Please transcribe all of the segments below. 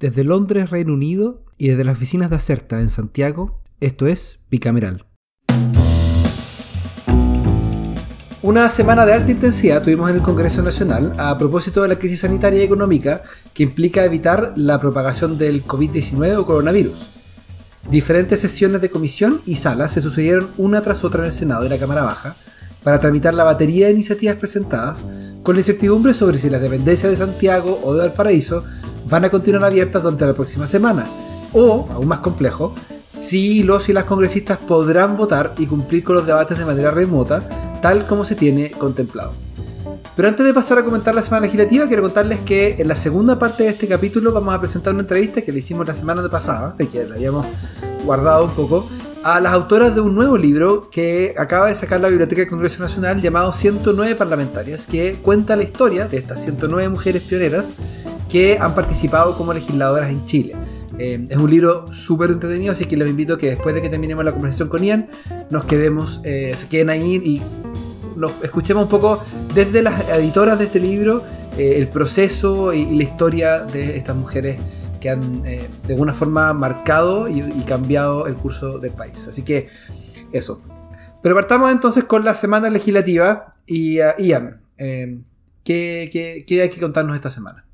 Desde Londres, Reino Unido, y desde las oficinas de Acerta en Santiago, esto es Bicameral. Una semana de alta intensidad tuvimos en el Congreso Nacional a propósito de la crisis sanitaria y económica que implica evitar la propagación del COVID-19 o coronavirus. Diferentes sesiones de comisión y sala se sucedieron una tras otra en el Senado y la Cámara Baja para tramitar la batería de iniciativas presentadas con la incertidumbre sobre si las dependencias de Santiago o de Valparaíso van a continuar abiertas durante la próxima semana, o, aún más complejo, si los y las congresistas podrán votar y cumplir con los debates de manera remota, tal como se tiene contemplado. Pero antes de pasar a comentar la semana legislativa, quiero contarles que en la segunda parte de este capítulo vamos a presentar una entrevista que le hicimos la semana pasada, que la habíamos guardado un poco, a las autoras de un nuevo libro que acaba de sacar la Biblioteca del Congreso Nacional llamado 109 Parlamentarias, que cuenta la historia de estas 109 mujeres pioneras que han participado como legisladoras en Chile. Eh, es un libro súper entretenido, así que los invito a que después de que terminemos la conversación con Ian, nos quedemos, eh, se queden ahí y nos escuchemos un poco desde las editoras de este libro eh, el proceso y, la historia de estas mujeres que han de alguna forma marcado y, cambiado el curso del país. Así que eso. Pero partamos entonces con la semana legislativa y Ian, ¿qué, ¿qué hay que contarnos esta semana?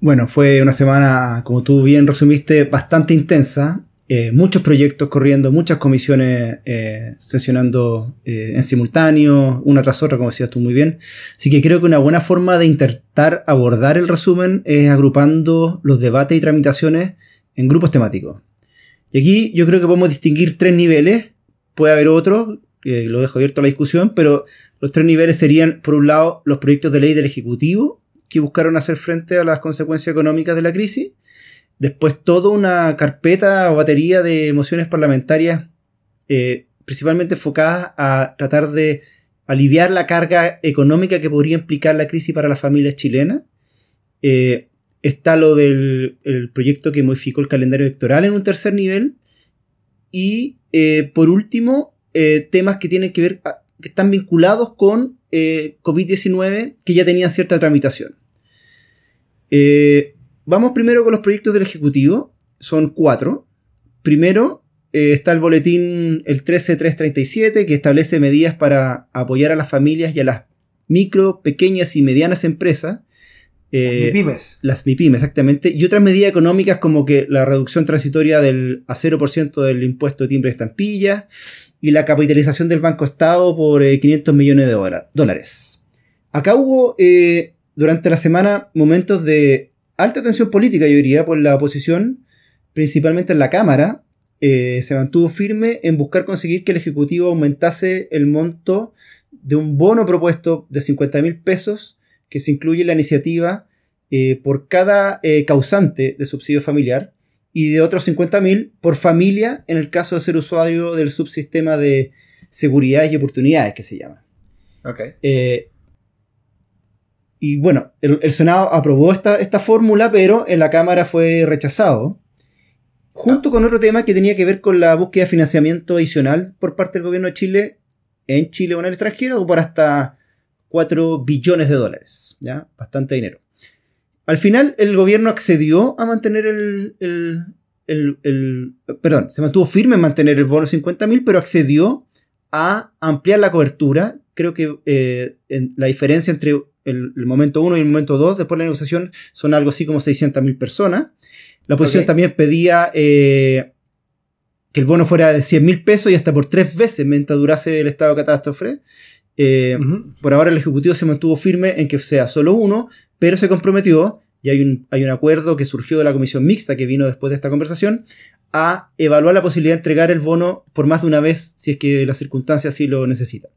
Bueno, fue una semana, como tú bien resumiste, bastante intensa. Eh, muchos proyectos corriendo, muchas comisiones eh, sesionando eh, en simultáneo, una tras otra, como decías tú muy bien. Así que creo que una buena forma de intentar abordar el resumen es agrupando los debates y tramitaciones en grupos temáticos. Y aquí yo creo que podemos distinguir tres niveles. Puede haber otros, lo dejo abierto a la discusión, pero los tres niveles serían, por un lado, los proyectos de ley del Ejecutivo, que buscaron hacer frente a las consecuencias económicas de la crisis. Después toda una carpeta o batería de mociones parlamentarias eh, principalmente enfocadas a tratar de aliviar la carga económica que podría implicar la crisis para las familias chilenas. Eh, está lo del proyecto que modificó el calendario electoral en un tercer nivel. Y eh, por último, temas que tienen que ver, que están vinculados con eh, COVID-19 que ya tenían cierta tramitación. Vamos primero con los proyectos del Ejecutivo. Son cuatro. Primero eh, está el boletín el 13337 que establece medidas para apoyar a las familias y a las micro, pequeñas y medianas empresas. las MIPIMES. Las MIPIMES, exactamente. Y otras medidas económicas como que la reducción transitoria del, a 0% del impuesto de timbre de estampilla y la capitalización del Banco Estado por 500 eh, millones de dólares. Acá hubo eh, durante la semana momentos de alta tensión política, yo diría, por la oposición, principalmente en la Cámara. Eh, se mantuvo firme en buscar conseguir que el Ejecutivo aumentase el monto de un bono propuesto de 50 mil pesos que se incluye en la iniciativa por cada causante de subsidio familiar y de otros 50.000 por familia en el caso de ser usuario del subsistema de seguridad y oportunidades que se llama. Eh, y bueno, el, Senado aprobó esta, esta fórmula, pero en la Cámara fue rechazado. Junto con otro tema que tenía que ver con la búsqueda de financiamiento adicional por parte del gobierno de Chile, en Chile o en el extranjero, por hasta 4 billones de dólares. ¿ya? Bastante dinero. Al final, el gobierno accedió a mantener el, el, perdón, se mantuvo firme en mantener el bono 50.000, pero accedió a ampliar la cobertura. Creo que eh, la diferencia entre el, momento 1 y el momento 2 después de la negociación son algo así como 600.000 personas. La oposición también pedía eh, que el bono fuera de 100.000 pesos y hasta por tres veces mientras durase el estado de catástrofe. Eh, por ahora el Ejecutivo se mantuvo firme en que sea solo uno, pero se comprometió, y hay un, hay un acuerdo que surgió de la comisión mixta que vino después de esta conversación, a evaluar la posibilidad de entregar el bono por más de una vez si es que las circunstancias así lo necesitan.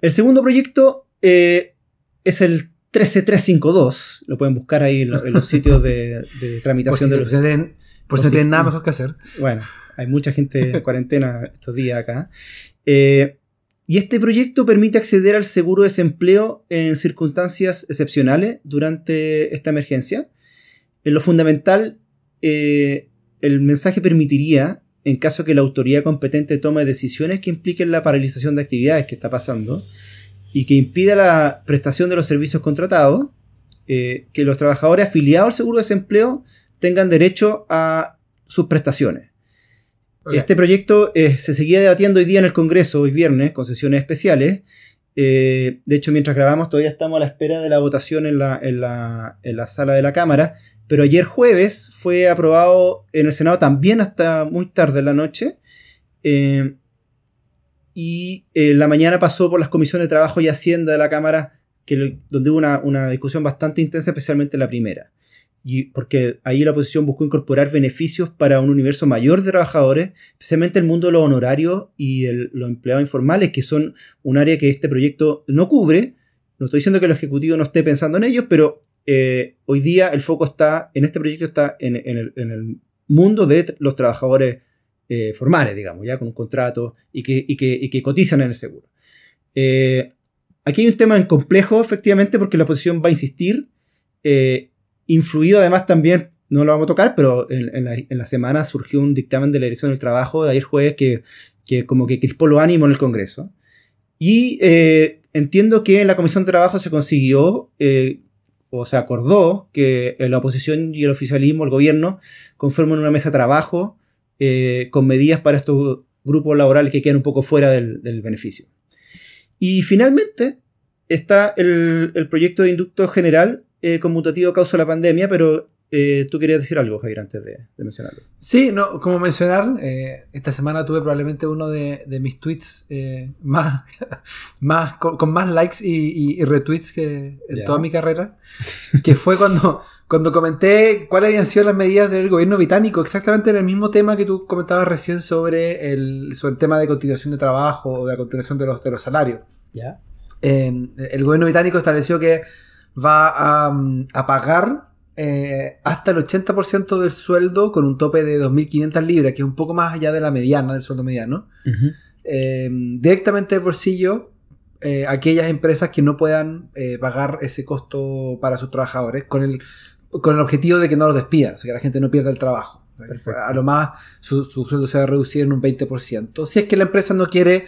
El segundo proyecto eh, es el 13352, lo pueden buscar ahí en, los sitios de, tramitación de los... si no tienen nada mejor que hacer. Bueno, hay mucha gente en cuarentena estos días acá. Eh, y este proyecto permite acceder al seguro de desempleo en circunstancias excepcionales durante esta emergencia. En lo fundamental, eh, el mensaje permitiría, en caso que la autoridad competente tome decisiones que impliquen la paralización de actividades que está pasando y que impida la prestación de los servicios contratados, eh, que los trabajadores afiliados al seguro de desempleo tengan derecho a sus prestaciones. Este proyecto eh, se seguía debatiendo hoy día en el Congreso, hoy viernes, con sesiones especiales. Eh, de hecho, mientras grabamos, todavía estamos a la espera de la votación en la, en la- en la sala de la Cámara. Pero ayer jueves fue aprobado en el Senado también hasta muy tarde en la noche. Eh, y en la mañana pasó por las comisiones de Trabajo y Hacienda de la Cámara, que, donde hubo una, una discusión bastante intensa, especialmente la primera. Y porque ahí la oposición buscó incorporar beneficios para un universo mayor de trabajadores, especialmente el mundo de los honorarios y el- los empleados informales, que son un área que este proyecto no cubre. No estoy diciendo que el Ejecutivo no esté pensando en ellos, pero eh, hoy día el foco está, en este proyecto está en, en el, en el mundo de los trabajadores eh, formales, digamos, ya con un contrato y que, y que, y que cotizan en el seguro. Eh, aquí hay un tema en complejo, efectivamente, porque la oposición va a insistir, eh, influido además también, no lo vamos a tocar, pero en, en la, en la semana surgió un dictamen de la Dirección del Trabajo de ayer jueves que, que como que crispó los ánimos en el Congreso. Y eh, entiendo que en la Comisión de Trabajo se consiguió, o se acordó, que la oposición y el oficialismo, el gobierno, conforman una mesa de trabajo eh, con medidas para estos grupos laborales que quedan un poco fuera del, beneficio. Y finalmente está el, el proyecto de inducto general eh, conmutativo causa la pandemia, pero eh, tú querías decir algo, Javier, antes de, de mencionarlo. Sí, no, como mencionar, eh, esta semana tuve probablemente uno de, de mis tweets eh, más, más con, con más likes y, y- y retweets que en Ya. toda mi carrera, que fue cuando, cuando comenté cuáles habían sido las medidas del gobierno británico, exactamente en el mismo tema que tú comentabas recién sobre el, sobre el tema de continuación de trabajo o de la continuación de los, de los salarios. ¿Ya? Eh, el gobierno británico estableció que va a, mm, a pagar eh, hasta el 80% del sueldo con un tope de 2.500 libras, que es un poco más allá de la mediana, del sueldo mediano, eh, directamente del bolsillo eh, aquellas empresas que no puedan pagar ese costo para sus trabajadores con el, con el objetivo de que no los despidan, o sea, que la gente no pierda el trabajo. Perfecto. A lo más su, su sueldo se va a reducir en un 20%. Si es que la empresa no quiere,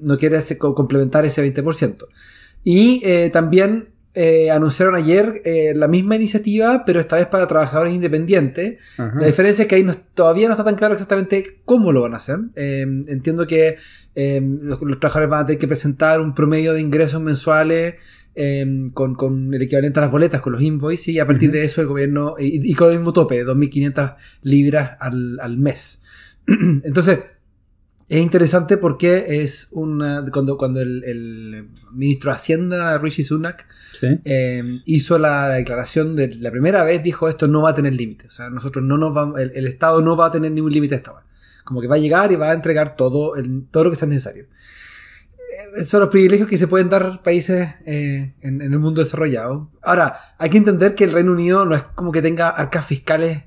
no quiere hacer- complementar ese 20%. Y también eh, anunciaron ayer eh, la misma iniciativa, pero esta vez para trabajadores independientes. Ajá. La diferencia es que ahí no- todavía no está tan claro exactamente cómo lo van a hacer. Eh, entiendo que los, los trabajadores van a tener que presentar un promedio de ingresos mensuales con, con el equivalente a las boletas, con los invoices, y a partir de eso el gobierno, y, y con el mismo tope, 2.500 libras al, al mes. Entonces, es interesante porque es una. Cuando, cuando el, el ministro de Hacienda, Rishi Sunak, Sí. eh, hizo la declaración de la primera vez, dijo esto no va a tener límite. O sea, nosotros no nos vamos, el, el Estado no va a tener ningún límite esta hora. Como que va a llegar y va a entregar todo, el- todo lo que sea necesario. Eh, Son los privilegios que se pueden dar países eh, en, en el mundo desarrollado. Ahora, hay que entender que el Reino Unido no es como que tenga arcas fiscales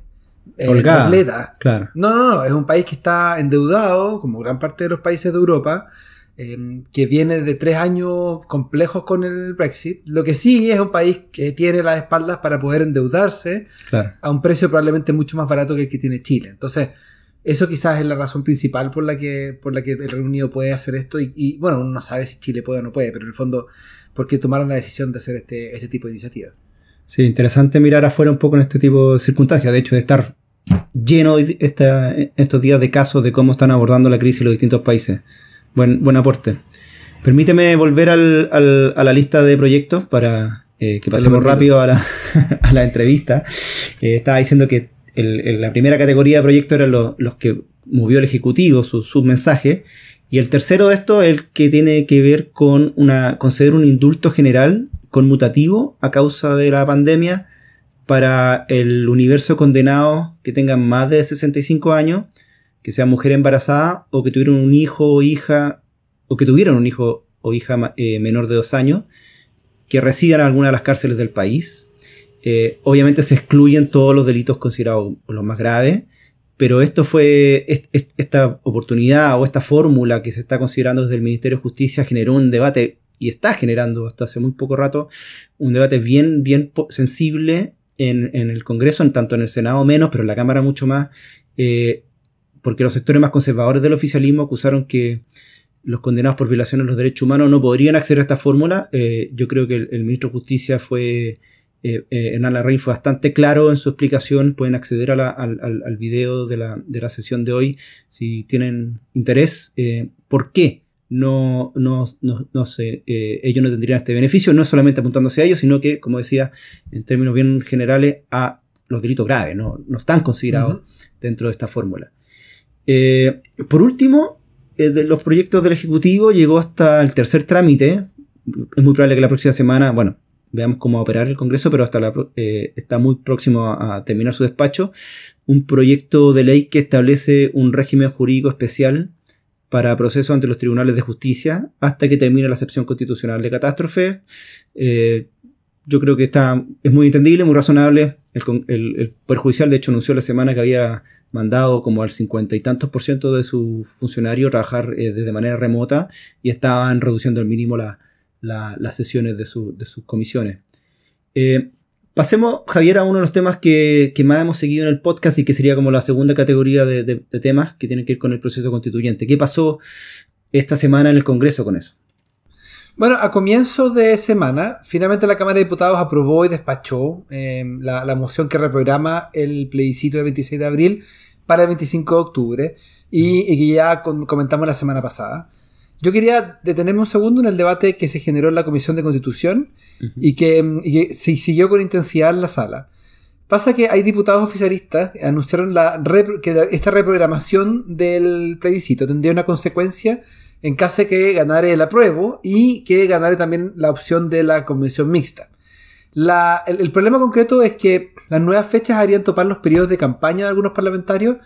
eh, completas. Claro. No, no, no, es un país que está endeudado, como gran parte de los países de Europa, eh, que viene de tres años complejos con el Brexit. Lo que sí es un país que tiene las espaldas para poder endeudarse Claro. a un precio probablemente mucho más barato que el que tiene Chile. Entonces, eso quizás es la razón principal por la que, por la que el Reino Unido puede hacer esto. Y, y, bueno, uno no sabe si Chile puede o no puede, pero en el fondo, ¿por qué tomaron la decisión de hacer este, este tipo de iniciativa? Sí, interesante mirar afuera un poco en este tipo de circunstancias. De hecho, de estar lleno esta- estos días de casos de cómo están abordando la crisis los distintos países. Buen, buen aporte. Permíteme volver al- al- a la lista de proyectos para eh, que pasemos rápido a la, a la entrevista. Eh, estaba diciendo que el- el- la primera categoría de proyectos eran los, los que movió el Ejecutivo, su, su mensaje. Y el tercero de esto es el que tiene que ver con una, conceder un indulto general conmutativo a causa de la pandemia para el universo de condenados que tengan más de 65 años, que sean mujer embarazada o que tuvieron un hijo o hija, o que tuvieron un hijo o hija eh, menor de dos años, que residan en alguna de las cárceles del país. Eh, obviamente se excluyen todos los delitos considerados los más graves, pero esto fue, est- est- esta oportunidad o esta fórmula que se está considerando desde el Ministerio de Justicia generó un debate y está generando hasta hace muy poco rato un debate bien, bien sensible en, en el Congreso, en tanto en el Senado menos, pero en la Cámara mucho más, eh, porque los sectores más conservadores del oficialismo acusaron que los condenados por violaciones de los derechos humanos no podrían acceder a esta fórmula. Eh, yo creo que el, ministro de Justicia fue eh, eh, Hernán fue bastante claro en su explicación. Pueden acceder al, al, video de la, de la, sesión de hoy si tienen interés. Eh, ¿Por qué no, no, no, no sé, ellos no tendrían este beneficio? No solamente apuntándose a ellos, sino que, como decía, en términos bien generales, a los delitos graves. No, no están considerados dentro de esta fórmula. por último, de los proyectos del Ejecutivo llegó hasta el tercer trámite. Es muy probable que la próxima semana, bueno, veamos cómo va a operar el Congreso, pero hasta la, eh, está muy próximo a, terminar su despacho, un proyecto de ley que establece un régimen jurídico especial para procesos ante los tribunales de justicia hasta que termine la excepción constitucional de catástrofe. Eh, yo creo que está, es muy entendible, muy razonable. El, el, Poder Judicial, de hecho, anunció la semana que había mandado como al cincuenta y tantos por ciento de sus funcionarios trabajar eh, desde manera remota y estaban reduciendo al mínimo la, las sesiones de, de, sus comisiones. Eh, pasemos, Javier, a uno de los temas que, más hemos seguido en el podcast y que sería como la segunda categoría de, temas que tienen que ir con el proceso constituyente. ¿Qué pasó esta semana en el Congreso con eso? Bueno, a comienzo de semana, finalmente la Cámara de Diputados aprobó y despachó eh, la, moción que reprograma el plebiscito del 26 de abril para el 25 de octubre y que ya comentamos la semana pasada. Yo quería detenerme un segundo en el debate que se generó en la Comisión de Constitución y, que, se siguió con intensidad en la sala. Pasa que hay diputados oficialistas que anunciaron la que esta reprogramación del plebiscito tendría una consecuencia en caso de que ganara el apruebo y que ganara también la opción de la convención mixta. el, el, problema concreto es que las nuevas fechas harían topar los periodos de campaña de algunos parlamentarios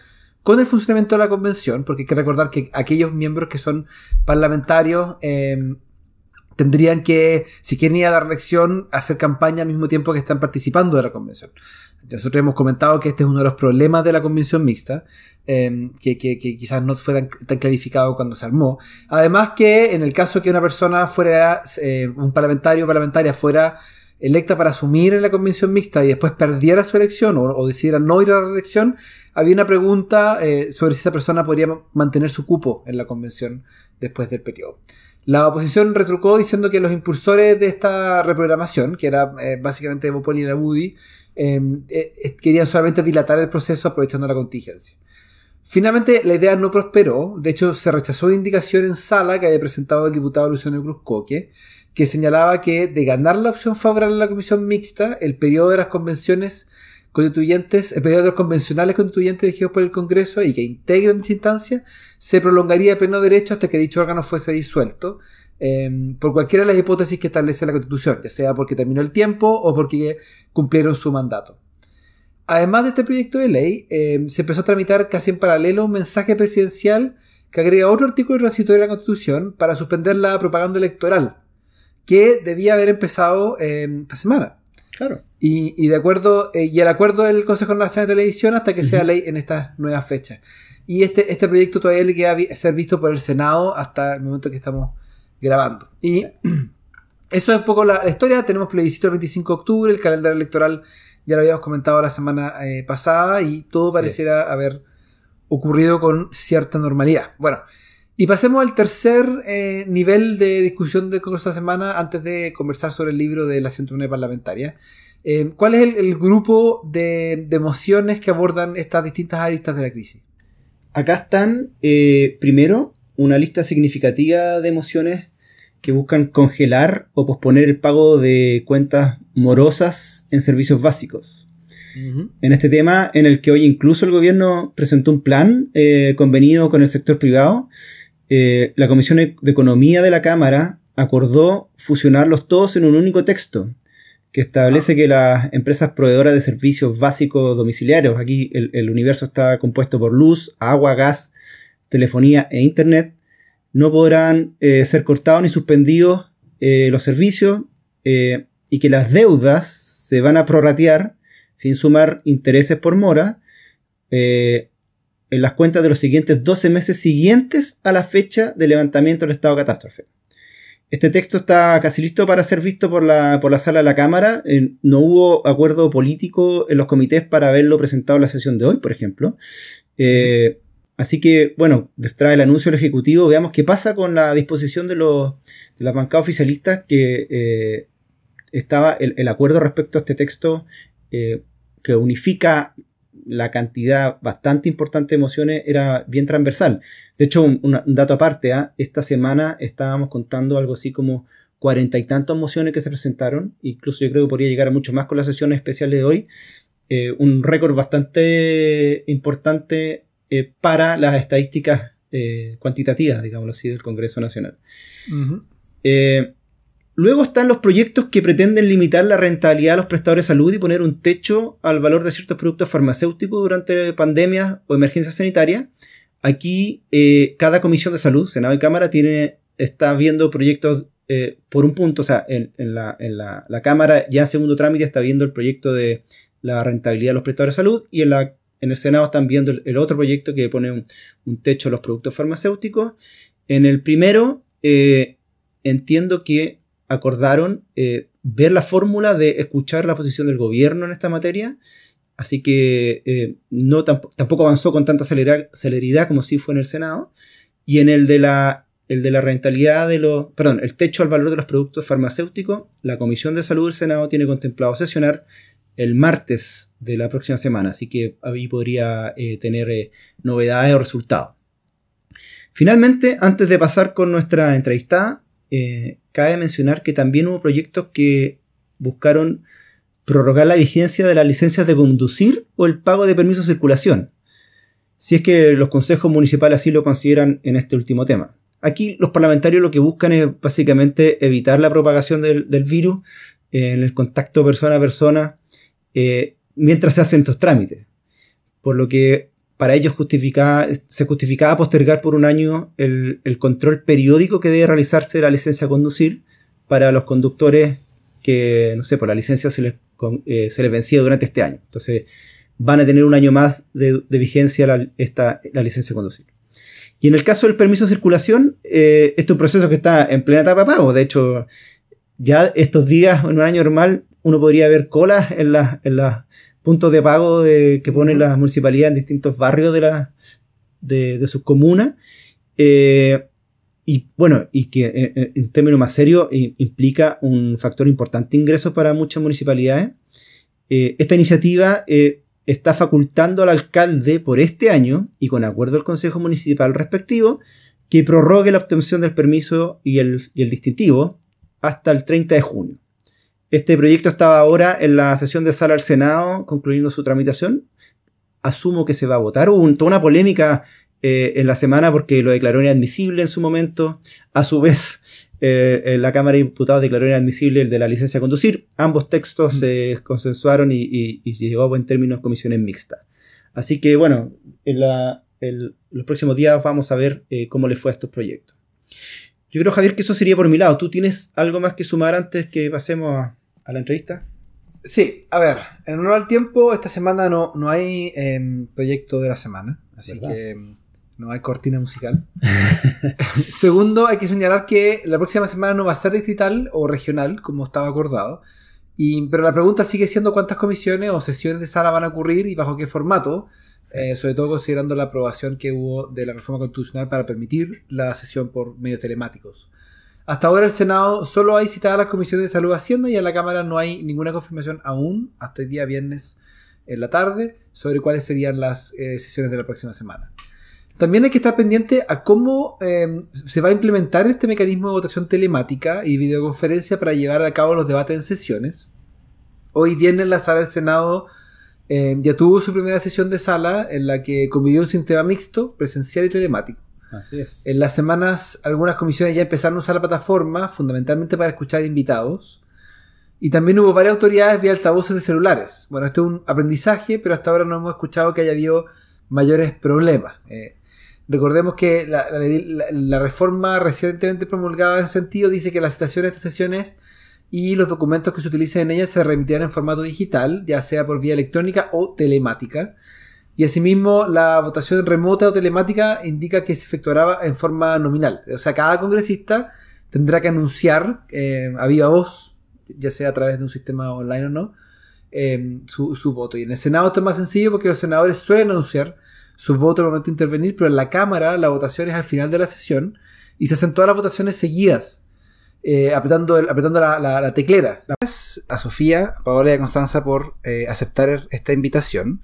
con el funcionamiento de la convención, porque hay que recordar que aquellos miembros que son parlamentarios em, tendrían que, si quieren ir a dar lección, hacer campaña al mismo tiempo que están participando de la convención. Nosotros hemos comentado que este es uno de los problemas de la convención mixta, em, que, quizás no fue tan, clarificado cuando se armó. Además que en el caso que una persona fuera, eh, un parlamentario o parlamentaria fuera electa para asumir en la convención mixta y después perdiera su elección o, decidiera no ir a la elección, había una pregunta eh, sobre si esa persona podría mantener su cupo en la convención después del periodo. La oposición retrucó diciendo que los impulsores de esta reprogramación, que era eh, básicamente Bopoli y la Budi, em, eh, querían solamente dilatar el proceso aprovechando la contingencia. Finalmente, la idea no prosperó. De hecho, se rechazó una indicación en sala que había presentado el diputado Luciano Cruz Coque, que señalaba que de ganar la opción favorable a la comisión mixta, el periodo de las convenciones constituyentes, el periodo de los convencionales constituyentes elegidos por el Congreso y que integran dicha instancia, se prolongaría de pleno derecho hasta que dicho órgano fuese disuelto, em, por cualquiera de las hipótesis que establece la Constitución, ya sea porque terminó el tiempo o porque cumplieron su mandato. Además de este proyecto de ley, em, se empezó a tramitar casi en paralelo un mensaje presidencial que agrega otro artículo transitorio de la Constitución para suspender la propaganda electoral, que debía haber empezado eh, esta semana. Claro. Y, de acuerdo, eh, y el acuerdo del Consejo Nacional de Televisión hasta que sea ley en estas nuevas fechas. Y este, este proyecto todavía le queda ser visto por el Senado hasta el momento que estamos grabando. Y eso es un poco la, historia. Tenemos plebiscito el 25 de octubre, el calendario electoral ya lo habíamos comentado la semana eh, pasada y todo pareciera haber ocurrido con cierta normalidad. Bueno, y pasemos al tercer eh, nivel de discusión del Congreso esta semana antes de conversar sobre el libro de la 101 parlamentaria. Eh, ¿Cuál es el, grupo de, de, mociones que abordan estas distintas aristas de la crisis? Acá están, eh, primero, una lista significativa de mociones que buscan congelar o posponer el pago de cuentas morosas en servicios básicos. En este tema, en el que hoy incluso el gobierno presentó un plan convenido con el sector privado eh, la Comisión de Economía de la Cámara acordó fusionarlos todos en un único texto que establece ah. que las empresas proveedoras de servicios básicos domiciliarios, aquí el, universo está compuesto por luz, agua, gas, telefonía e internet, no podrán eh, ser cortados ni suspendidos eh, los servicios y que las deudas se van a prorratear sin sumar intereses por mora en las cuentas de los siguientes 12 meses siguientes a la fecha de levantamiento del estado de catástrofe. Este texto está casi listo para ser visto por la, por la sala de la Cámara. Eh, no hubo acuerdo político en los comités para haberlo presentado en la sesión de hoy, por ejemplo. Eh, así que, bueno, trae el anuncio del Ejecutivo, veamos qué pasa con la disposición de, los, de las bancadas oficialistas que estaba el, acuerdo respecto a este texto eh, que unifica la cantidad bastante importante de emociones era bien transversal. De hecho, un, dato aparte, ¿ah? esta semana estábamos contando algo así como cuarenta y tantas mociones que se presentaron, incluso yo creo que podría llegar a mucho más con las sesiones especiales de hoy, eh, un récord bastante importante eh, para las estadísticas eh, cuantitativas, digámoslo así, del Congreso Nacional. Luego están los proyectos que pretenden limitar la rentabilidad a los prestadores de salud y poner un techo al valor de ciertos productos farmacéuticos durante pandemias o emergencias sanitarias. Aquí cada comisión de salud, Senado y Cámara, tiene, está viendo proyectos eh, por un punto, o sea, en, la, Cámara ya en segundo trámite está viendo el proyecto de la rentabilidad de los prestadores de salud y en, la, en el Senado están viendo el, otro proyecto que pone un, techo a los productos farmacéuticos. En el primero, eh, entiendo que acordaron eh, ver la fórmula de escuchar la posición del gobierno en esta materia. Así que no tampoco avanzó con tanta celeridad como si fue en el Senado. Y en el de la el de la rentabilidad de los, perdón, el techo al valor de los productos farmacéuticos, la Comisión de Salud del Senado tiene contemplado sesionar el martes de la próxima semana, así que ahí podría eh, tener eh, novedades o resultados. Finalmente, antes de pasar con nuestra entrevistada, eh, cabe mencionar que también hubo proyectos que buscaron prorrogar la vigencia de las licencias de conducir o el pago de permiso de circulación, si es que los consejos municipales así lo consideran en este último tema. Aquí los parlamentarios lo que buscan es básicamente evitar la propagación del, virus en el contacto persona a persona eh, mientras se hacen estos trámites. Por lo que para ellos se justificaba postergar por un año el, control periódico que debe realizarse la licencia a conducir para los conductores que, no sé, por la licencia se les, eh, vencía durante este año. Entonces van a tener un año más de, vigencia la, esta, la licencia a conducir. Y en el caso del permiso de circulación, eh, este es un proceso que está en plena etapa de pago. De hecho, ya estos días, en un año normal, uno podría ver colas en los en puntos de pago de, que ponen las municipalidades en distintos barrios de, la, de, sus comunas. Eh, y bueno, y que eh, en términos más serios implica un factor importante de ingresos para muchas municipalidades. esta iniciativa está facultando al alcalde por este año y con acuerdo del Consejo Municipal respectivo que prorrogue la obtención del permiso y el, distintivo hasta el 30 de junio. Este proyecto estaba ahora en la sesión de sala del Senado concluyendo su tramitación. Asumo que se va a votar. Hubo toda una polémica eh, en la semana porque lo declaró inadmisible en su momento. A su vez, eh, la Cámara de Diputados declaró inadmisible el de la licencia a conducir. Ambos textos se consensuaron y, llegó a buen término en comisiones mixtas. Así que bueno, en, los próximos días vamos a ver eh, cómo le fue a estos proyectos. Yo creo, Javier, que eso sería por mi lado. ¿Tú tienes algo más que sumar antes que pasemos a, la entrevista? Sí, a ver, en honor al tiempo, esta semana no, no hay em, proyecto de la semana. Así que em, no hay cortina musical. Segundo, hay que señalar que la próxima semana no va a ser distrital o regional, como estaba acordado. Y, pero la pregunta sigue siendo cuántas comisiones o sesiones de sala van a ocurrir y bajo qué formato, eh, sobre todo considerando la aprobación que hubo de la reforma constitucional para permitir la sesión por medios telemáticos. Hasta ahora el Senado solo hay citadas las comisiones de salud hacienda y en la Cámara no hay ninguna confirmación aún, hasta el día viernes en la tarde, sobre cuáles serían las eh, sesiones de la próxima semana. También hay que estar pendiente a cómo em, se va a implementar este mecanismo de votación telemática y videoconferencia para llevar a cabo los debates en sesiones. Hoy viernes la sala del Senado em, ya tuvo su primera sesión de sala en la que convivió un sistema mixto, presencial y telemático. Así es. En las semanas algunas comisiones ya empezaron a usar la plataforma fundamentalmente para escuchar invitados. Y también hubo varias autoridades vía altavoces de celulares. Bueno, esto es un aprendizaje, pero hasta ahora no hemos escuchado que haya habido mayores problemas. Eh, Recordemos que la, reforma recientemente promulgada en ese sentido dice que las citaciones de estas sesiones y los documentos que se utilizan en ellas se remitirán en formato digital, ya sea por vía electrónica o telemática. Y asimismo, la votación remota o telemática indica que se efectuará en forma nominal. O sea, cada congresista tendrá que anunciar eh, a viva voz, ya sea a través de un sistema online o no, eh, su, su, voto. Y en el Senado esto es más sencillo porque los senadores suelen anunciar su voto al momento de intervenir, pero en la Cámara la votación es al final de la sesión y se hacen todas las votaciones seguidas. eh, apretando, apretando la, teclera. Gracias a Sofía, a Paola y a Constanza por aceptar esta invitación.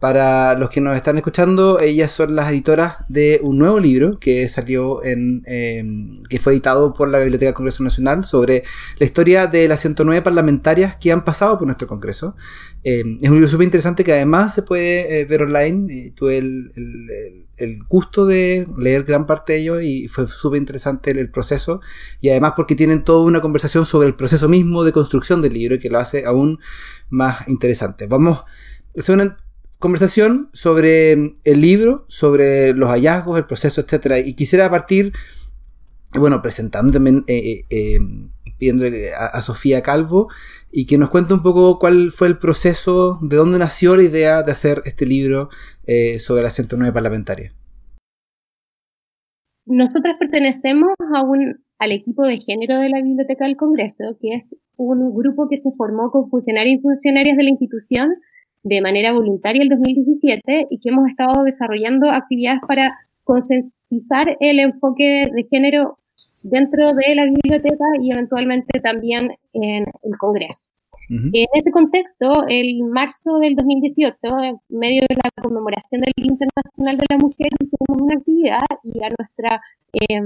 Para los que nos están escuchando, ellas son las editoras de un nuevo libro que salió en. Em, que fue editado por la Biblioteca del Congreso Nacional sobre la historia de las 109 parlamentarias que han pasado por nuestro Congreso. Em, es un libro súper interesante que además se puede eh, ver online. tuve el, el, gusto de leer gran parte de ello y fue súper interesante el, proceso. Y además porque tienen toda una conversación sobre el proceso mismo de construcción del libro que lo hace aún más interesante. Vamos. Es conversación sobre el libro, sobre los hallazgos, el proceso, etc. Y quisiera partir, bueno, presentando también, eh, eh, eh pidiendo a, Sofía Calvo y que nos cuente un poco cuál fue el proceso, de dónde nació la idea de hacer este libro eh, sobre la 109 parlamentaria. Nosotras pertenecemos a un, al equipo de género de la Biblioteca del Congreso, que es un grupo que se formó con funcionarios y funcionarias de la institución de manera voluntaria el 2017 y que hemos estado desarrollando actividades para concientizar el enfoque de género dentro de la biblioteca y eventualmente también en el Congreso. En ese contexto, el marzo del 2018, en medio de la conmemoración del Día Internacional de la Mujer, hicimos una actividad y a nuestra eh,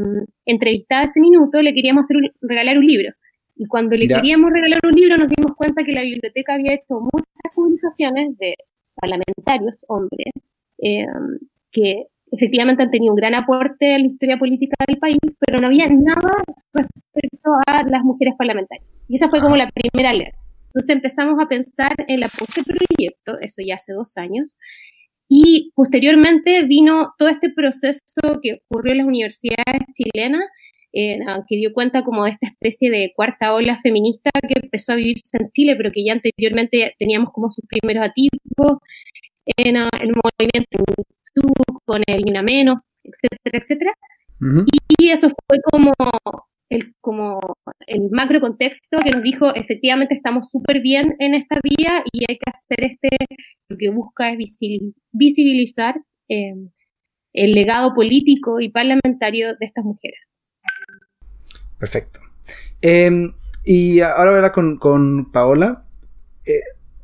entrevistada de ese minuto le queríamos hacer regalar un libro. Y cuando le queríamos regalar un libro nos dimos cuenta que la biblioteca había hecho muchas publicaciones de parlamentarios, hombres, eh, que efectivamente han tenido un gran aporte a la historia política del país, pero no había nada respecto a las mujeres parlamentarias. Y esa fue como la primera alerta. Entonces empezamos a pensar en la pose proyecto, eso ya hace dos años, y posteriormente vino todo este proceso que ocurrió en las universidades chilenas eh, que dio cuenta como de esta especie de cuarta ola feminista que empezó a vivirse en Chile, pero que ya anteriormente teníamos como sus primeros atisbos en el movimiento con el Ni Menos, etcétera, etcétera. y, eso fue como el, como el macro contexto que nos dijo, efectivamente estamos súper bien en esta vía y hay que hacer este, lo que busca es visibilizar eh, el legado político y parlamentario de estas mujeres. Perfecto. Em, y ahora voy hablar con, Paola. Eh,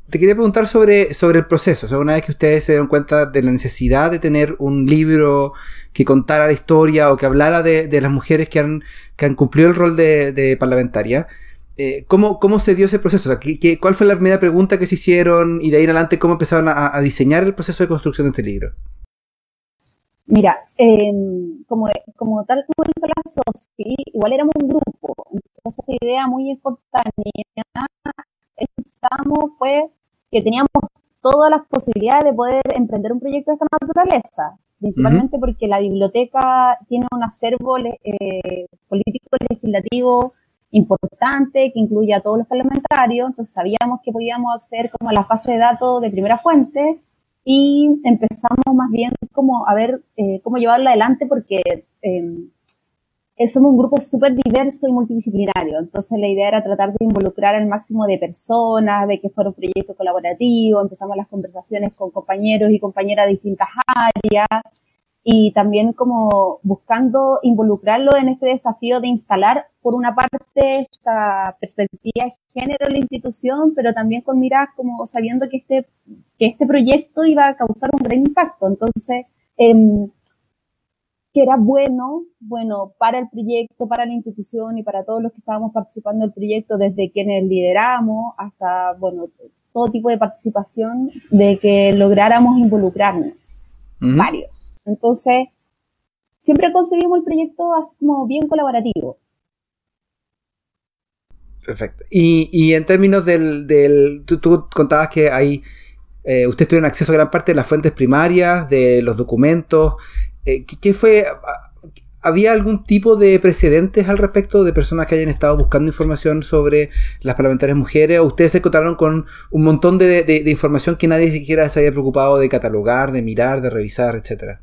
te quería preguntar sobre, sobre el proceso. O sea, una vez que ustedes se dieron cuenta de la necesidad de tener un libro que contara la historia o que hablara de, las mujeres que han, que han cumplido el rol de, parlamentaria, eh, ¿cómo, ¿cómo, se dio ese proceso? O sea, cuál fue la primera pregunta que se hicieron y de ahí en adelante cómo empezaron a diseñar el proceso de construcción de este libro? Mira, como, como tal como dijo la Sofi, igual éramos un grupo, entonces la idea muy espontánea pensamos fue que teníamos todas las posibilidades de poder emprender un proyecto de esta naturaleza, principalmente porque la biblioteca tiene un acervo eh, político legislativo importante que incluye a todos los parlamentarios, entonces sabíamos que podíamos acceder como a la fase de datos de primera fuente y empezamos más bien como a ver eh, cómo llevarlo adelante porque em, somos un grupo súper diverso y multidisciplinario. Entonces la idea era tratar de involucrar al máximo de personas, de que fuera un proyecto colaborativo, empezamos las conversaciones con compañeros y compañeras de distintas áreas y también como buscando involucrarlo en este desafío de instalar, por una parte, esta perspectiva de género en la institución, pero también con miras como sabiendo que este, que este proyecto iba a causar un gran impacto. Entonces, eh, que era bueno, bueno, para el proyecto, para la institución y para todos los que estábamos participando del proyecto, desde quienes lideramos hasta, bueno, todo tipo de participación, de que lográramos involucrarnos, varios. Entonces, siempre concebimos el proyecto como bien colaborativo. Perfecto. Y, en términos del, del tú, contabas que hay, eh, ustedes tuvieron acceso a gran parte de las fuentes primarias, de los documentos. Eh, ¿qué, fue? ¿Había algún tipo de precedentes al respecto de personas que hayan estado buscando información sobre las parlamentarias mujeres? ¿O ustedes se encontraron con un montón de información que nadie siquiera se había preocupado de catalogar, de mirar, de revisar, etcétera?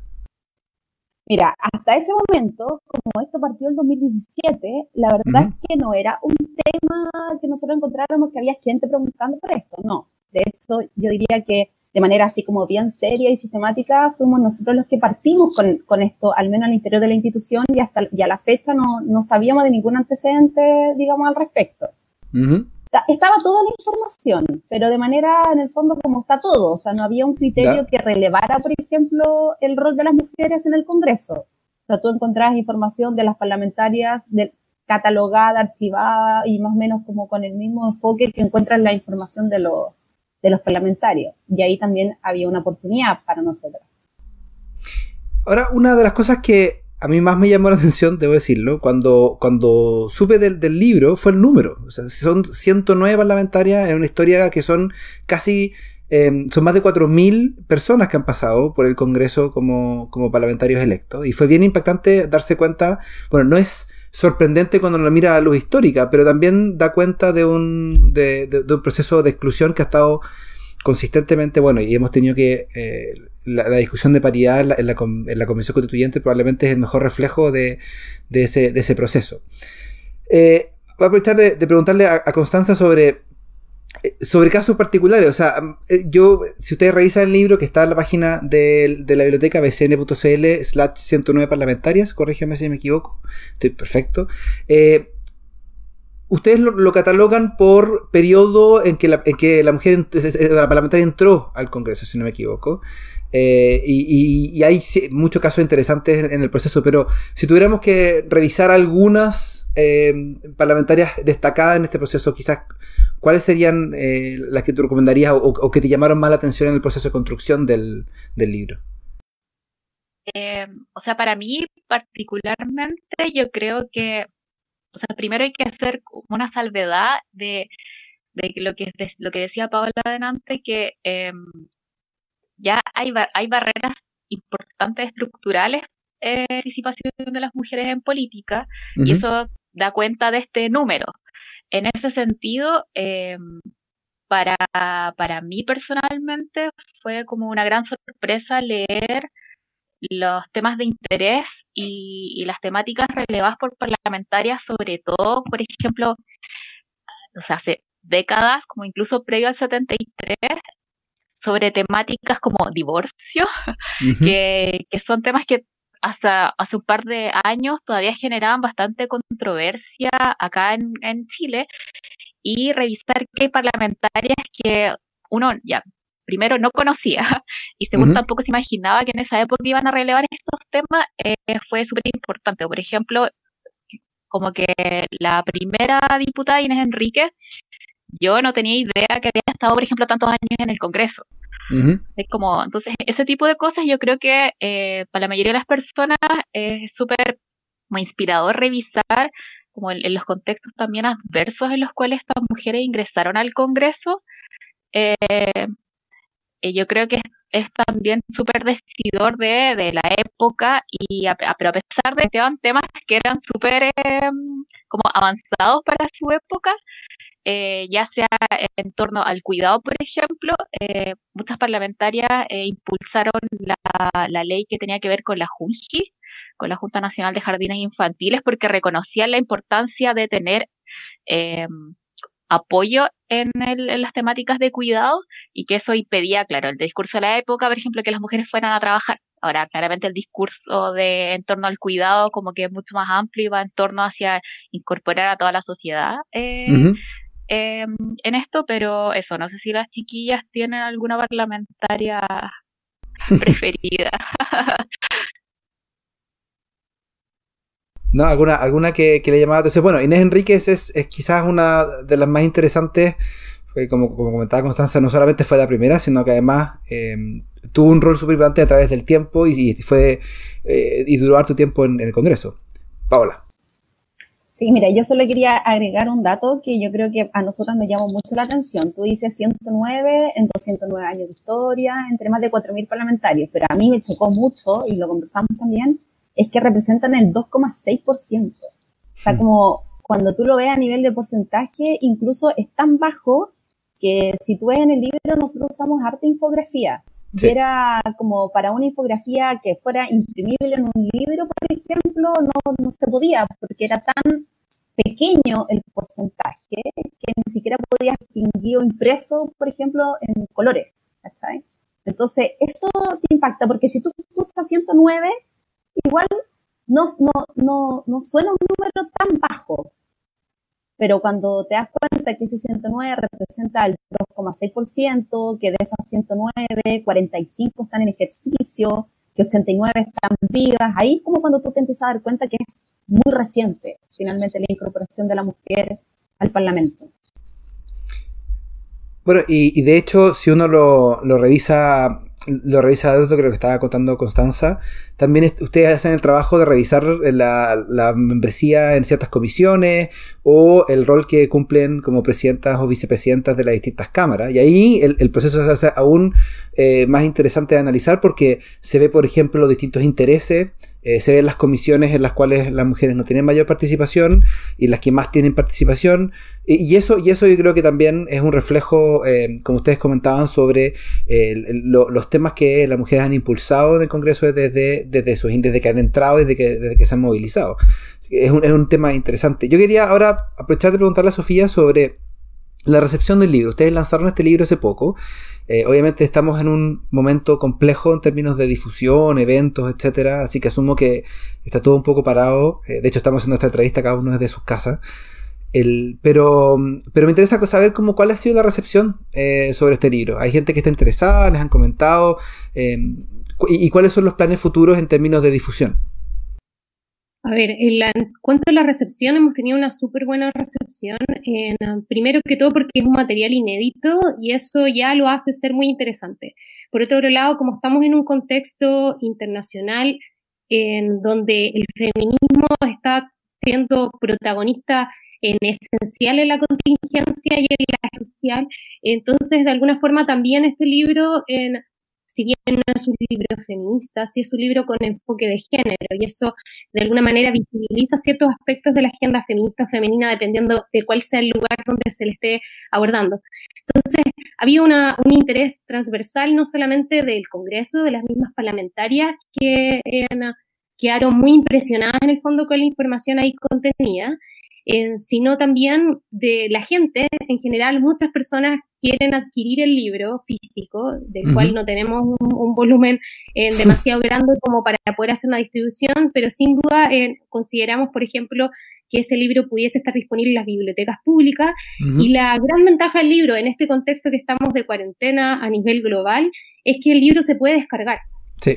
Mira, hasta ese momento, como esto partió en 2017, la verdad es que no era un tema que nosotros encontráramos que había gente preguntando por esto, no. De hecho, yo diría que de manera así como bien seria y sistemática, fuimos nosotros los que partimos con, esto, al menos al interior de la institución, y hasta y a la fecha no, no sabíamos de ningún antecedente, digamos, al respecto. Estaba toda la información, pero de manera, en el fondo, como está todo, o sea, no había un criterio que relevara, por ejemplo, el rol de las mujeres en el Congreso. O sea, tú encontrabas información de las parlamentarias de, catalogada, archivada y más o menos como con el mismo enfoque que encuentras la información de los de los parlamentarios. Y ahí también había una oportunidad para nosotros. Ahora, una de las cosas que a mí más me llamó la atención, debo decirlo, cuando, cuando supe del, libro fue el número. O sea, son 109 parlamentarias en una historia que son casi... Em, son más de 4.000 personas que han pasado por el Congreso como, como parlamentarios electos. Y fue bien impactante darse cuenta, bueno, no es sorprendente cuando lo mira a la luz histórica, pero también da cuenta de un, de, un proceso de exclusión que ha estado consistentemente, bueno, y hemos tenido que... Eh, la, discusión de paridad en la, en, la, Convención Constituyente probablemente es el mejor reflejo de, de, ese, de ese, proceso. Eh, voy a aprovechar de, preguntarle a, Constanza sobre eh, sobre casos particulares, o sea, eh, yo, si ustedes revisan el libro que está en la página de, la biblioteca bcn.cl slash 109 parlamentarias, corrígeme si me equivoco, estoy perfecto. Eh, ustedes lo, catalogan por periodo en que la, en que la mujer, la parlamentaria entró al Congreso, si no me equivoco. Y, hay muchos casos interesantes en el proceso, pero si tuviéramos que revisar algunas parlamentarias destacadas en este proceso, quizás ¿cuáles serían eh, las que tú recomendarías o, que te llamaron más la atención en el proceso de construcción del, libro? Eh, o sea, para mí particularmente yo creo que, o sea, primero hay que hacer una salvedad de, lo, que, lo que decía Paola adelante, que ya hay, hay barreras importantes estructurales en participación de las mujeres en política y eso da cuenta de este número. En ese sentido, em, para, para mí personalmente fue como una gran sorpresa leer los temas de interés y, las temáticas relevadas por parlamentarias, sobre todo, por ejemplo, o sea, hace décadas, como incluso previo al 73, sobre temáticas como divorcio, que, que, son temas que hasta hace un par de años todavía generaban bastante controversia acá en, Chile y revisar qué parlamentarias que uno ya primero no conocía y segundo tampoco se imaginaba que en esa época iban a relevar estos temas eh, fue súper importante. Por ejemplo, como que la primera diputada Inés Enrique, yo no tenía idea que había estado, por ejemplo, tantos años en el Congreso. Es como, entonces, ese tipo de cosas yo creo que eh, para la mayoría de las personas es súper inspirador revisar como en, los contextos también adversos en los cuales estas mujeres ingresaron al Congreso. Eh, eh, yo creo que es, también súper decidor de, de, la época, y pero a pesar de que eran temas que eran súper como avanzados para su época, eh, ya sea en torno al cuidado, por ejemplo, eh, muchas parlamentarias eh, impulsaron la, ley que tenía que ver con la JUNJI, con la Junta Nacional de Jardines Infantiles, porque reconocían la importancia de tener apoyo en, las temáticas de cuidado y que eso impedía, claro, el discurso de la época, por ejemplo, que las mujeres fueran a trabajar. Ahora, claramente el discurso de en torno al cuidado como que es mucho más amplio y va en torno hacia incorporar a toda la sociedad eh, Em, en esto, pero eso, no sé si las chiquillas tienen alguna parlamentaria preferida. no, alguna, alguna que, le llamaba atención. Bueno, Inés Enríquez es, quizás una de las más interesantes. Como, como comentaba Constanza, no solamente fue la primera, sino que además em, tuvo un rol súper importante a través del tiempo y, fue eh, y duró harto tiempo en el Congreso. Paola. Sí, mira, yo solo quería agregar un dato que yo creo que a nosotros nos llamó mucho la atención. Tú dices 109 en 209 años de historia, entre más de 4.000 parlamentarios, pero a mí me chocó mucho, y lo conversamos también, es que representan el 2,6%. O sea, como cuando tú lo ves a nivel de porcentaje, incluso es tan bajo que si tú ves en el libro, nosotros usamos arte infografía. Era como para una infografía que fuera imprimible en un libro, por ejemplo, no, no se podía, porque era tan pequeño el porcentaje que ni siquiera podía distinguir impreso, por ejemplo, en colores. Entonces, eso te impacta, porque si tú escuchas 109, igual no, no, no, no suena un número tan bajo. Pero cuando te das cuenta que ese 109 representa el 2,6%, que de esas 109, 45 están en ejercicio, que 89 están vivas, ahí es como cuando tú te empiezas a dar cuenta que es muy reciente, finalmente, la incorporación de la mujer al Parlamento. Bueno, y, de hecho, si uno lo, lo revisa lo revisa Aldo, creo que estaba contando Constanza. También ustedes hacen el trabajo de revisar la, membresía en ciertas comisiones o el rol que cumplen como presidentas o vicepresidentas de las distintas cámaras. Y ahí el, proceso se hace aún eh, más interesante de analizar porque se ve, por ejemplo, los distintos intereses eh, se ven las comisiones en las cuales las mujeres no tienen mayor participación y las que más tienen participación. Y, eso, y eso yo creo que también es un reflejo, eh, como ustedes comentaban, sobre eh, los temas que las mujeres han impulsado en el Congreso desde, desde, sus, desde que han entrado y desde que, desde que se han movilizado. Es un, es un tema interesante. Yo quería ahora aprovechar de preguntarle a Sofía sobre la recepción del libro. Ustedes lanzaron este libro hace poco. Eh, obviamente estamos en un momento complejo en términos de difusión, eventos, etcétera, así que asumo que está todo un poco parado. Eh, de hecho, estamos haciendo esta entrevista cada uno desde sus casas. Pero, pero me interesa saber cómo, cuál ha sido la recepción eh, sobre este libro. Hay gente que está interesada, les han comentado, y cuáles son los planes futuros en términos de difusión. A ver, en, cuanto a la recepción, hemos tenido una súper buena recepción. En, primero que todo porque es un material inédito y eso ya lo hace ser muy interesante. Por otro lado, como estamos en un contexto internacional en donde el feminismo está siendo protagonista en esencial en la contingencia y en la social, entonces de alguna forma también este libro en, si bien no es un libro feminista, sí es un libro con enfoque de género y eso de alguna manera visibiliza ciertos aspectos de la agenda feminista o femenina dependiendo de cuál sea el lugar donde se le esté abordando. Entonces, había una, un interés transversal no solamente del Congreso, de las mismas parlamentarias que quedaron muy impresionadas en el fondo con la información ahí contenida, eh, sino también de la gente en general. Muchas personas quieren adquirir el libro físico, del cual no tenemos un, volumen eh, demasiado grande como para poder hacer una distribución, pero sin duda eh, consideramos, por ejemplo, que ese libro pudiese estar disponible en las bibliotecas públicas. Y la gran ventaja del libro en este contexto que estamos de cuarentena a nivel global es que el libro se puede descargar.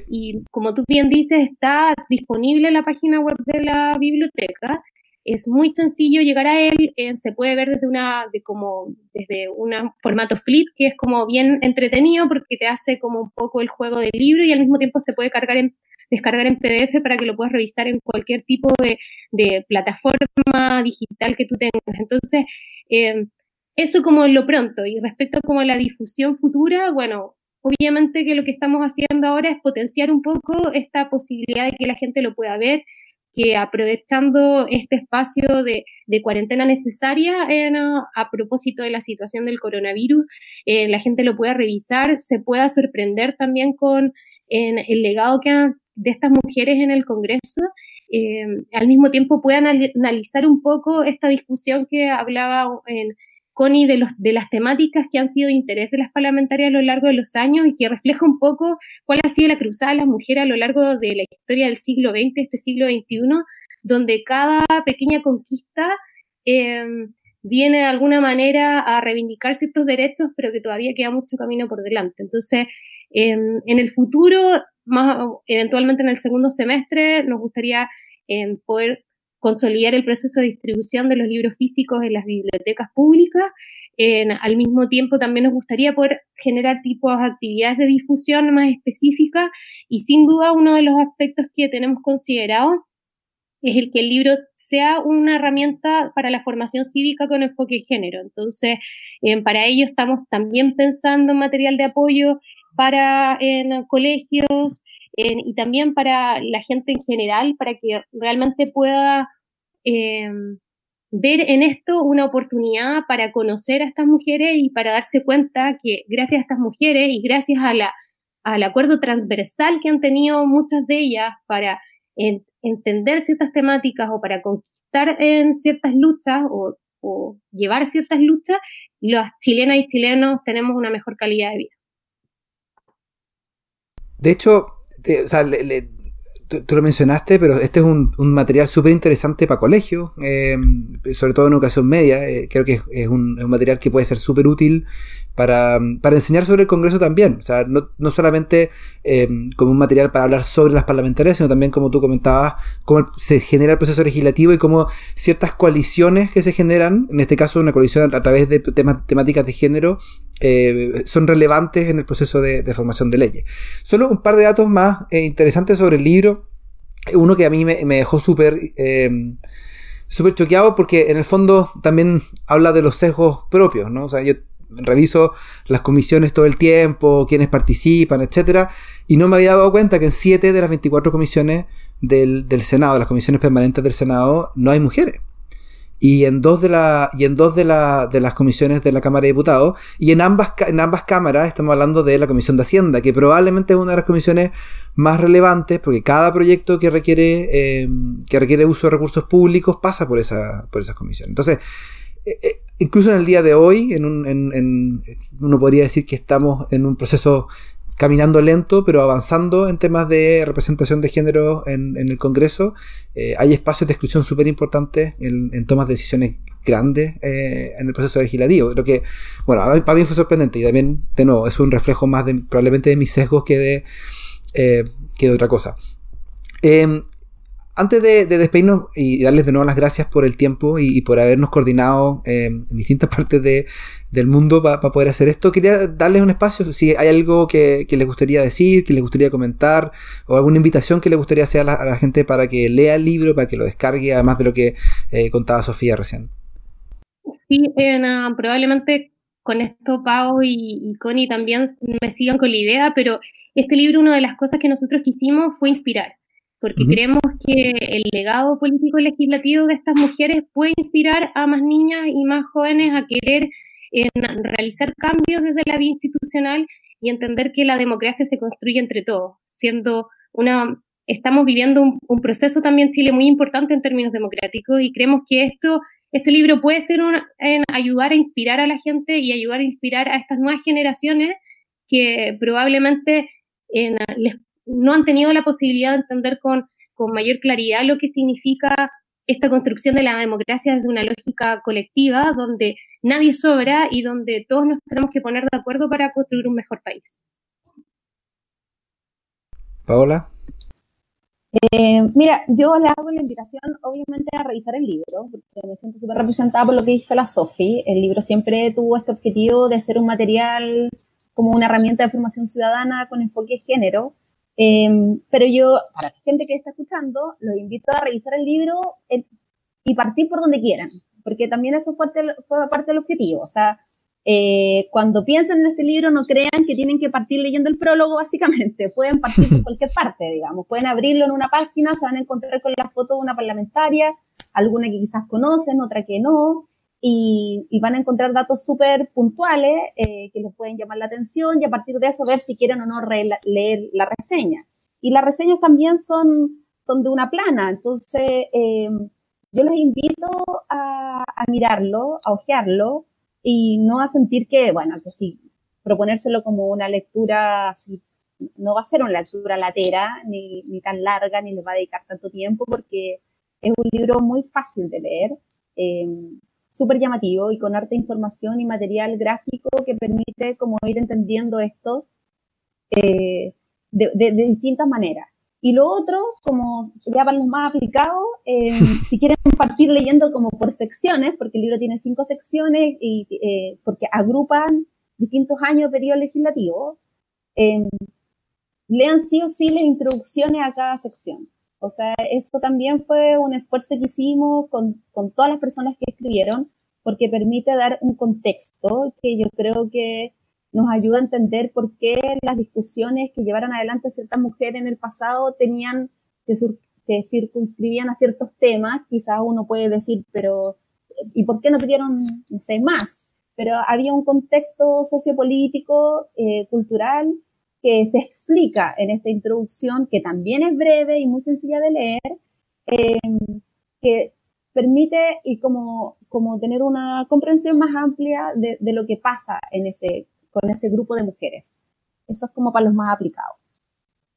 Y como tú bien dices, está disponible en la página web de la biblioteca es muy sencillo llegar a él, eh, se puede ver desde una, de como, desde un formato flip, que es como bien entretenido porque te hace como un poco el juego del libro y al mismo tiempo se puede cargar en, descargar en PDF para que lo puedas revisar en cualquier tipo de, plataforma digital que tú tengas. Entonces, eh, eso como lo pronto. Y respecto como a la difusión futura, bueno, obviamente que lo que estamos haciendo ahora es potenciar un poco esta posibilidad de que la gente lo pueda ver, que aprovechando este espacio de, cuarentena necesaria a propósito de la situación del coronavirus, eh, la gente lo pueda revisar, se pueda sorprender también con el legado que de estas mujeres en el Congreso, eh, al mismo tiempo puedan analizar un poco esta discusión que hablaba en Connie, de, de las temáticas que han sido de interés de las parlamentarias a lo largo de los años y que refleja un poco cuál ha sido la cruzada de las mujeres a lo largo de la historia del siglo XX, este siglo XXI, donde cada pequeña conquista em, viene de alguna manera a reivindicar ciertos derechos, pero que todavía queda mucho camino por delante. Entonces, en el futuro, más eventualmente en el segundo semestre, nos gustaría em, poder consolidar el proceso de distribución de los libros físicos en las bibliotecas públicas. al mismo tiempo, también nos gustaría poder generar tipos de actividades de difusión más específicas y sin duda uno de los aspectos que tenemos considerado es el que el libro sea una herramienta para la formación cívica con enfoque de género. Entonces, para ello estamos también pensando en material de apoyo para en colegios, y también para la gente en general, para que realmente pueda em, ver en esto una oportunidad para conocer a estas mujeres y para darse cuenta que gracias a estas mujeres y gracias a la, al acuerdo transversal que han tenido muchas de ellas para entender ciertas temáticas o para conquistar en ciertas luchas o, llevar ciertas luchas, las chilenas y chilenos tenemos una mejor calidad de vida. de hecho, o sea, tú, lo mencionaste, pero este es un, material súper interesante para colegios, eh, sobre todo en educación media. Eh, creo que es, un, material que puede ser súper útil para, enseñar sobre el Congreso también. O sea, no, solamente eh, como un material para hablar sobre las parlamentarias, sino también, como tú comentabas, cómo se genera el proceso legislativo y cómo ciertas coaliciones que se generan, en este caso una coalición a, través de temas, temáticas de género, son relevantes en el proceso de, formación de leyes. Solo un par de datos más interesantes sobre el libro. Uno que a mí me, dejó súper súper choqueado porque en el fondo también habla de los sesgos propios, ¿no? O sea, yo reviso las comisiones todo el tiempo, quienes participan, etcétera, y no me había dado cuenta que en 7 de las 24 comisiones del, del, Senado, las comisiones permanentes del Senado, no hay mujeres. Y en dos de, la, y en dos de, la, de las comisiones de la Cámara de Diputados, y en ambas, en ambas cámaras estamos hablando de la Comisión de Hacienda, que probablemente es una de las comisiones más relevantes, porque cada proyecto que requiere, eh, que requiere uso de recursos públicos pasa por, esa, por esas comisiones. Entonces, incluso en el día de hoy, en un, en, uno podría decir que estamos en un proceso caminando lento, pero avanzando en temas de representación de género en, el Congreso. Eh, hay espacios de exclusión súper importantes en, tomas de decisiones grandes en el proceso legislativo. Creo que, bueno, para mí fue sorprendente y también, de nuevo, es un reflejo más de, probablemente de mis sesgos que de, que de otra cosa. Antes de, despedirnos y darles de nuevo las gracias por el tiempo y, por habernos coordinado eh, en distintas partes del mundo para poder hacer esto, quería darles un espacio, si hay algo que, les gustaría decir, que les gustaría comentar, o alguna invitación que les gustaría hacer a la, gente para que lea el libro, para que lo descargue, además de lo que eh, contaba Sofía recién. Sí, eh, probablemente con esto Pau y Connie también me sigan con la idea, pero este libro, una de las cosas que nosotros quisimos fue inspirar porque creemos que el legado político y legislativo de estas mujeres puede inspirar a más niñas y más jóvenes a querer realizar cambios desde la vía institucional y entender que la democracia se construye entre todos, siendo una estamos viviendo un, proceso también en Chile muy importante en términos democráticos y creemos que esto este libro puede ser en ayudar a inspirar a la gente y ayudar a inspirar a estas nuevas generaciones que probablemente les no han tenido la posibilidad de entender con, con mayor claridad lo que significa esta construcción de la democracia desde una lógica colectiva, donde nadie sobra y donde todos nos tenemos que poner de acuerdo para construir un mejor país. Paola. Eh, mira, yo le hago la invitación, obviamente, a revisar el libro, porque me siento súper representada por lo que dice la Sofi. El libro siempre tuvo este objetivo de ser un material como una herramienta de formación ciudadana con enfoque de género, Em, pero yo, para la gente que está escuchando, los invito a revisar el libro y partir por donde quieran, porque también eso fue, fue parte del objetivo. O sea, eh, cuando piensen en este libro, no crean que tienen que partir leyendo el prólogo, básicamente. Pueden partir por cualquier parte, digamos. Pueden abrirlo en una página, se van a encontrar con la foto de una parlamentaria, alguna que quizás conocen, otra que no y, van a encontrar datos súper puntuales eh, que les pueden llamar la atención y a partir de eso ver si quieren o no leer la reseña. Y las reseñas también son, son de una plana, entonces eh, yo les invito a, mirarlo, a ojearlo y no a sentir que, bueno, que si proponérselo como una lectura, no va a ser una lectura latera, ni, ni tan larga, ni les va a dedicar tanto tiempo, porque es un libro muy fácil de leer. Eh, súper llamativo y con harta información y material gráfico que permite como ir entendiendo esto eh, de, distintas maneras. Y lo otro, como ya para los más aplicados, eh, si quieren partir leyendo como por secciones, porque el libro tiene cinco secciones y eh, porque agrupan distintos años de periodo legislativo, lean sí o sí las introducciones a cada sección. O sea, eso también fue un esfuerzo que hicimos con, con todas las personas que escribieron, porque permite dar un contexto que yo creo que nos ayuda a entender por qué las discusiones que llevaron adelante ciertas mujeres en el pasado tenían que, que circunscribían a ciertos temas. Quizás uno puede decir, pero ¿y por qué no pidieron, no sé, más? Pero había un contexto sociopolítico, eh, cultural, que se explica en esta introducción, que también es breve y muy sencilla de leer, eh, que permite y como, como tener una comprensión más amplia de, de, lo que pasa en ese, con ese grupo de mujeres. Eso es como para los más aplicados.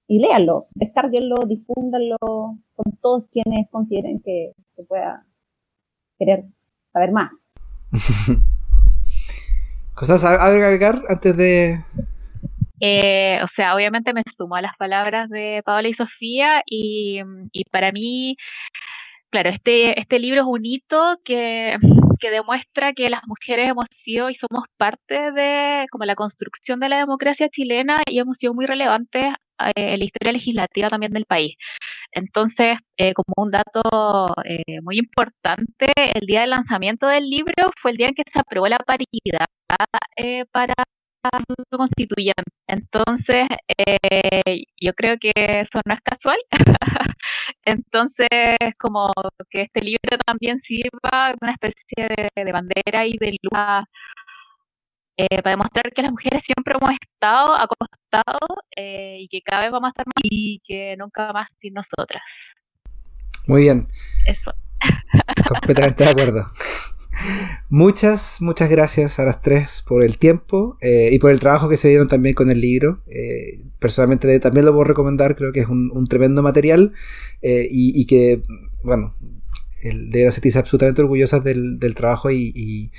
y léanlo, descárguenlo, difúndanlo con todos quienes consideren que, que pueda querer saber más. ¿Cosas a agregar antes de...? Eh, o sea, obviamente me sumo a las palabras de Paola y Sofía y, para mí, claro, este, este libro es un hito que, que demuestra que las mujeres hemos sido y somos parte de como la construcción de la democracia chilena y hemos sido muy relevantes eh, en la historia legislativa también del país. Entonces, eh, como un dato eh, muy importante, el día del lanzamiento del libro fue el día en que se aprobó la paridad eh, para su constituyente. Entonces, eh, yo creo que eso no es casual. Entonces, como que este libro también sirva una especie de, de bandera y de lucha eh, para demostrar que las mujeres siempre hemos estado acostados eh, y que cada vez vamos a estar más y que nunca más sin nosotras. Muy bien, Eso. completamente de acuerdo. Muchas, muchas gracias a las tres por el tiempo eh, y por el trabajo que se dieron también con el libro. Eh, personalmente también lo puedo recomendar, creo que es un, tremendo material eh, y, que, bueno, el, sentirse absolutamente orgullosas del, del trabajo y, y,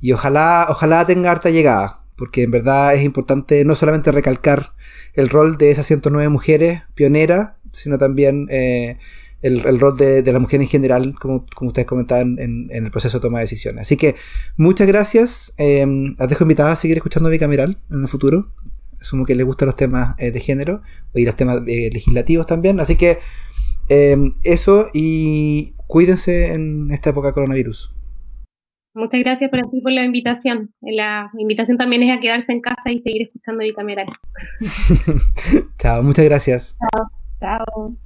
y ojalá, ojalá tenga harta llegada, porque en verdad es importante no solamente recalcar el rol de esas 109 mujeres pioneras, sino también eh, el, el, rol de, de, la mujer en general, como, como ustedes comentaban en, en, el proceso de toma de decisiones. Así que muchas gracias. Eh, las dejo invitadas a seguir escuchando Bicameral en el futuro. Asumo que les gustan los temas eh, de género y los temas eh, legislativos también. Así que eso y cuídense en esta época de coronavirus. Muchas gracias para ti por la invitación. La invitación también es a quedarse en casa y seguir escuchando Bicameral. Chao, muchas gracias. Chao. Chao.